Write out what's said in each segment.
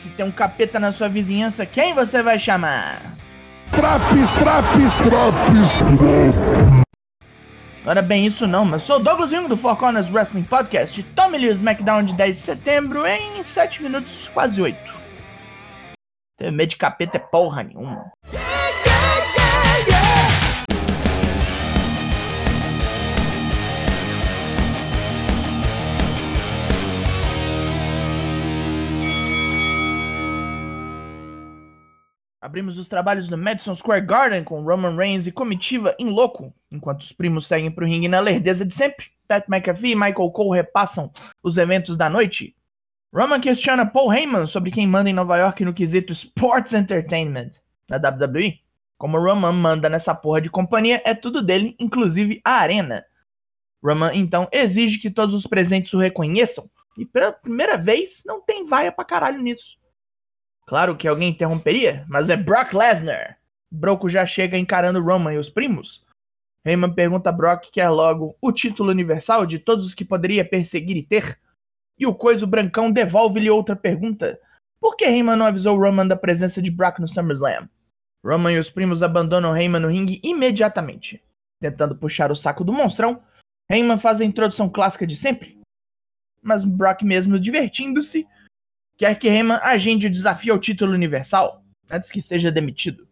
Se tem um capeta na sua vizinhança, quem você vai chamar? Traps, traps, traps. Ora bem, isso não, mas sou o Douglas Jung do Four Corners Wrestling Podcast. Tome-lhe o SmackDown de 10 de setembro em 7 minutos, quase 8. Ter medo de capeta é porra nenhuma. Abrimos os trabalhos no Madison Square Garden com Roman Reigns e comitiva em louco, enquanto os primos seguem pro ringue na lerdeza de sempre. Pat McAfee e Michael Cole repassam os eventos da noite. Roman questiona Paul Heyman sobre quem manda em Nova York no quesito Sports Entertainment na WWE. Como Roman manda nessa porra de companhia, é tudo dele, inclusive a arena. Roman então exige que todos os presentes o reconheçam, e pela primeira vez não tem vaia pra caralho nisso. Claro que alguém interromperia, mas é Brock Lesnar. Broco já chega encarando Roman e os primos. Heyman pergunta a Brock que é logo o título universal de todos os que poderia perseguir e ter. E o coiso brancão devolve-lhe outra pergunta. Por que Heyman não avisou Roman da presença de Brock no SummerSlam? Roman e os primos abandonam Heyman no ringue imediatamente. Tentando puxar o saco do monstrão, Heyman faz a introdução clássica de sempre. Mas Brock mesmo divertindo-se, quer que Heyman agende o desafio ao título universal, antes que seja demitido.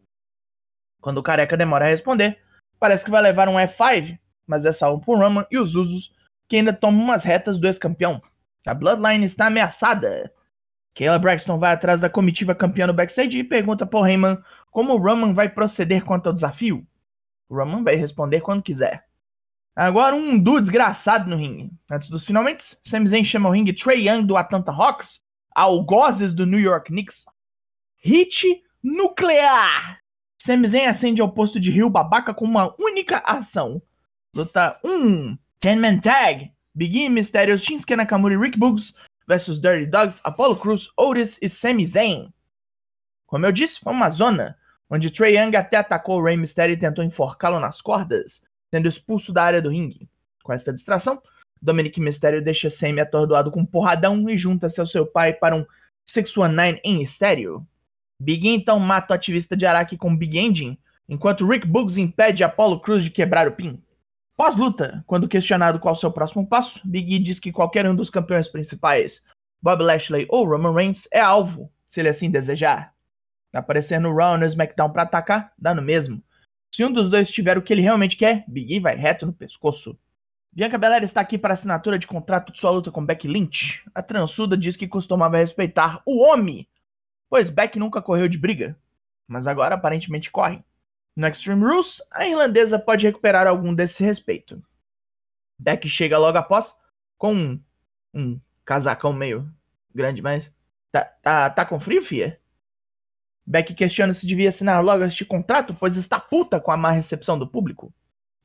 Quando o careca demora a responder, parece que vai levar um F5, mas é salvo por Roman e os Usos, que ainda tomam umas retas do ex-campeão. A Bloodline está ameaçada. Kayla Braxton vai atrás da comitiva campeã no backstage e pergunta por Heyman como o Roman vai proceder quanto ao desafio. O Roman vai responder quando quiser. Agora um duo desgraçado no ringue. Antes dos finalmente, Sami Zayn chama o ringue Trey Young do Atlanta Hawks algozes do New York Knicks. Hit nuclear! Sami Zayn acende ao posto de Rio Babaca com uma única ação. Luta 1. Ten-Man Tag. Big E, Mysterio, Shinsuke Nakamura e Rick Boogs versus Dirty Dogs, Apollo Cruz, Otis e Sami Zayn. Como eu disse, foi uma zona, onde Trey Young até atacou o Rey Mysterio e tentou enforcá-lo nas cordas, sendo expulso da área do ringue. Com esta distração, Dominic Mysterio deixa Sammy atordoado com um porradão e junta-se ao seu pai para um 619 em estéreo. Big E então mata o ativista de Araki com Big Engine, enquanto Rick Boogs impede Apollo Cruz de quebrar o pin. Pós-luta, quando questionado qual seu próximo passo, Big E diz que qualquer um dos campeões principais, Bob Lashley ou Roman Reigns, é alvo, se ele assim desejar. Aparecer no Raw no SmackDown pra atacar, dá no mesmo. Se um dos dois tiver o que ele realmente quer, Big E vai reto no pescoço. Bianca Belair está aqui para assinatura de contrato de sua luta com Becky Lynch. A transuda diz que costumava respeitar o homem, pois Beck nunca correu de briga, mas agora aparentemente corre. No Extreme Rules, a irlandesa pode recuperar algum desse respeito. Beck chega logo após com um, um casacão meio grande, mas tá, tá, tá com frio, fia? Beck questiona se devia assinar logo este contrato, pois está puta com a má recepção do público.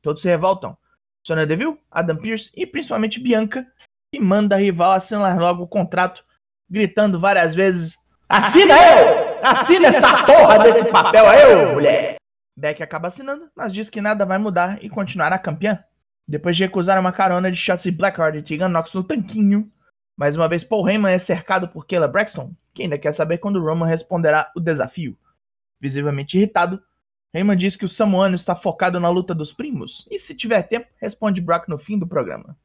Todos se revoltam. Sonya Deville, Adam Pearce e principalmente Bianca, que manda a rival assinar logo o contrato, gritando várias vezes: Assina eu! Assina essa porra desse papel eu, mulher! Beck acaba assinando, mas diz que nada vai mudar e continuará campeã. Depois de recusar uma carona de Shotzi Blackheart e Tegan Nox no tanquinho, mais uma vez Paul Heyman é cercado por Kayla Braxton, que ainda quer saber quando Roman responderá o desafio. Visivelmente irritado, Heyman diz que o Samoano está focado na luta dos primos, e se tiver tempo, responde Brock no fim do programa.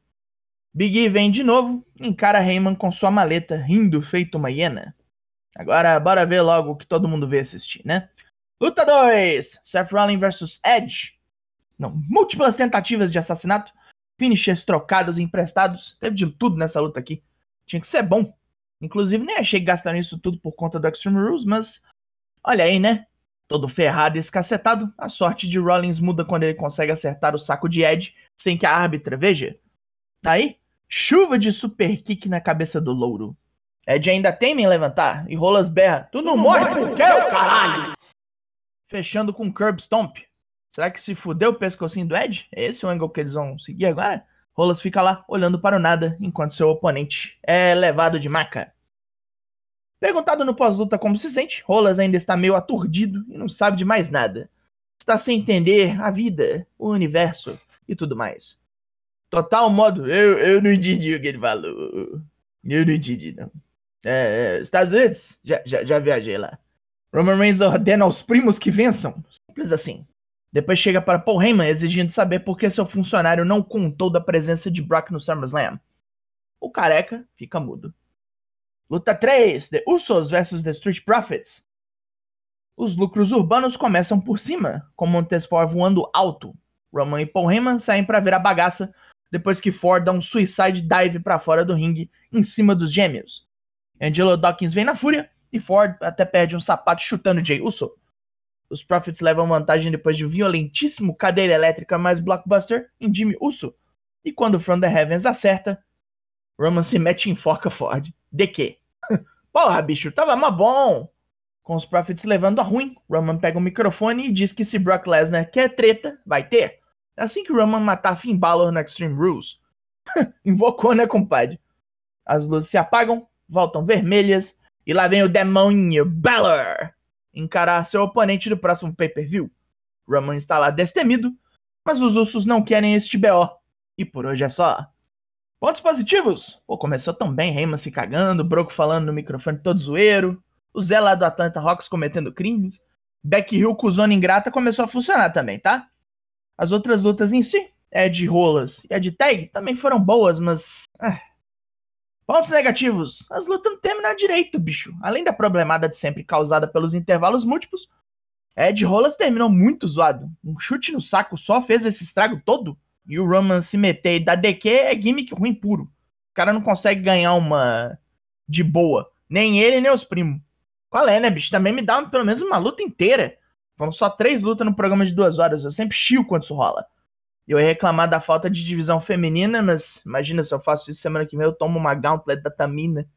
Big E vem de novo, encara Heyman com sua maleta, rindo feito uma hiena. Agora, bora ver logo o que todo mundo vê assistir, né? Luta 2! Seth Rollins vs Edge. Não, múltiplas tentativas de assassinato, finishers trocados e emprestados, teve de tudo nessa luta aqui. Tinha que ser bom. Inclusive, nem achei que gastaram isso tudo por conta do Extreme Rules, mas olha aí, né? Todo ferrado e escacetado, a sorte de Rollins muda quando ele consegue acertar o saco de Ed sem que a árbitra veja. Daí, chuva de super kick na cabeça do louro. Ed ainda teme em levantar e Rolas berra: Tu não morre por quê, caralho? Fechando com Curb Stomp. Será que se fudeu o pescocinho do Ed? É esse o ângulo que eles vão seguir agora? Rolas fica lá olhando para o nada enquanto seu oponente é levado de maca. Perguntado no pós-luta como se sente, Rolas ainda está meio aturdido e não sabe de mais nada. Está sem entender a vida, o universo e tudo mais. Total modo, eu, eu não entendi o que ele falou. Eu não entendi, não. É, é, Estados Unidos? Já, já, já viajei lá. Roman Reigns ordena aos primos que vençam. Simples assim. Depois chega para Paul Heyman exigindo saber por que seu funcionário não contou da presença de Brock no SummerSlam. O careca fica mudo. Luta 3: The Usos vs The Street Profits. Os lucros urbanos começam por cima, com Montesfort voando alto. Roman e Paul Heyman saem para ver a bagaça depois que Ford dá um suicide dive para fora do ringue em cima dos gêmeos. Angelo Dawkins vem na fúria e Ford até perde um sapato chutando Jay Uso. Os Profits levam vantagem depois de um violentíssimo cadeira elétrica mais blockbuster em Jimmy Uso. E quando From the Heavens acerta, Roman se mete em forca Ford. De quê? Porra, bicho, tava mó bom! Com os Profits levando a ruim, Roman pega o microfone e diz que se Brock Lesnar quer treta, vai ter. É assim que Roman matar Finn Balor no Extreme Rules. Invocou, né, compadre? As luzes se apagam, voltam vermelhas, e lá vem o demônio Balor encarar seu oponente do próximo pay-per-view. Roman está lá destemido, mas os ursos não querem este BO. E por hoje é só. Pontos positivos? Pô, começou tão bem, Heyman se cagando, Broco falando no microfone todo zoeiro, o Zé lá do Atlanta Hawks cometendo crimes, Becky Hill com zona ingrata começou a funcionar também, tá? As outras lutas em si, é de rolas e a de tag, também foram boas, mas... Ah, Pontos negativos. As lutas não terminaram direito, bicho. Além da problemada de sempre causada pelos intervalos múltiplos, Ed Rolas terminou muito zoado. Um chute no saco só fez esse estrago todo. E o Roman se meter e dar DQ é gimmick ruim puro. O cara não consegue ganhar uma de boa. Nem ele, nem os primos. Qual é, né, bicho? Também me dá pelo menos uma luta inteira. Foram só três lutas no programa de duas horas. Eu sempre chio quando isso rola. Eu ia reclamar da falta de divisão feminina, mas imagina se eu faço isso semana que vem, eu tomo uma gauntlet da Tamina.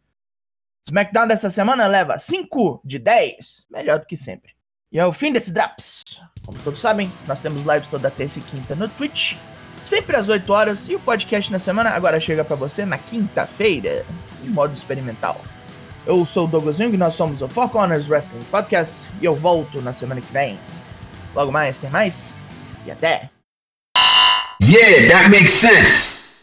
SmackDown dessa semana leva 5 de 10, melhor do que sempre. E é o fim desse Drops. Como todos sabem, nós temos lives toda terça e quinta no Twitch, sempre às 8 horas, e o podcast na semana agora chega para você na quinta-feira, em modo experimental. Eu sou o Douglas Jung, nós somos o Four Corners Wrestling Podcast, e eu volto na semana que vem. Logo mais, tem mais, e até! Yeah, that makes sense.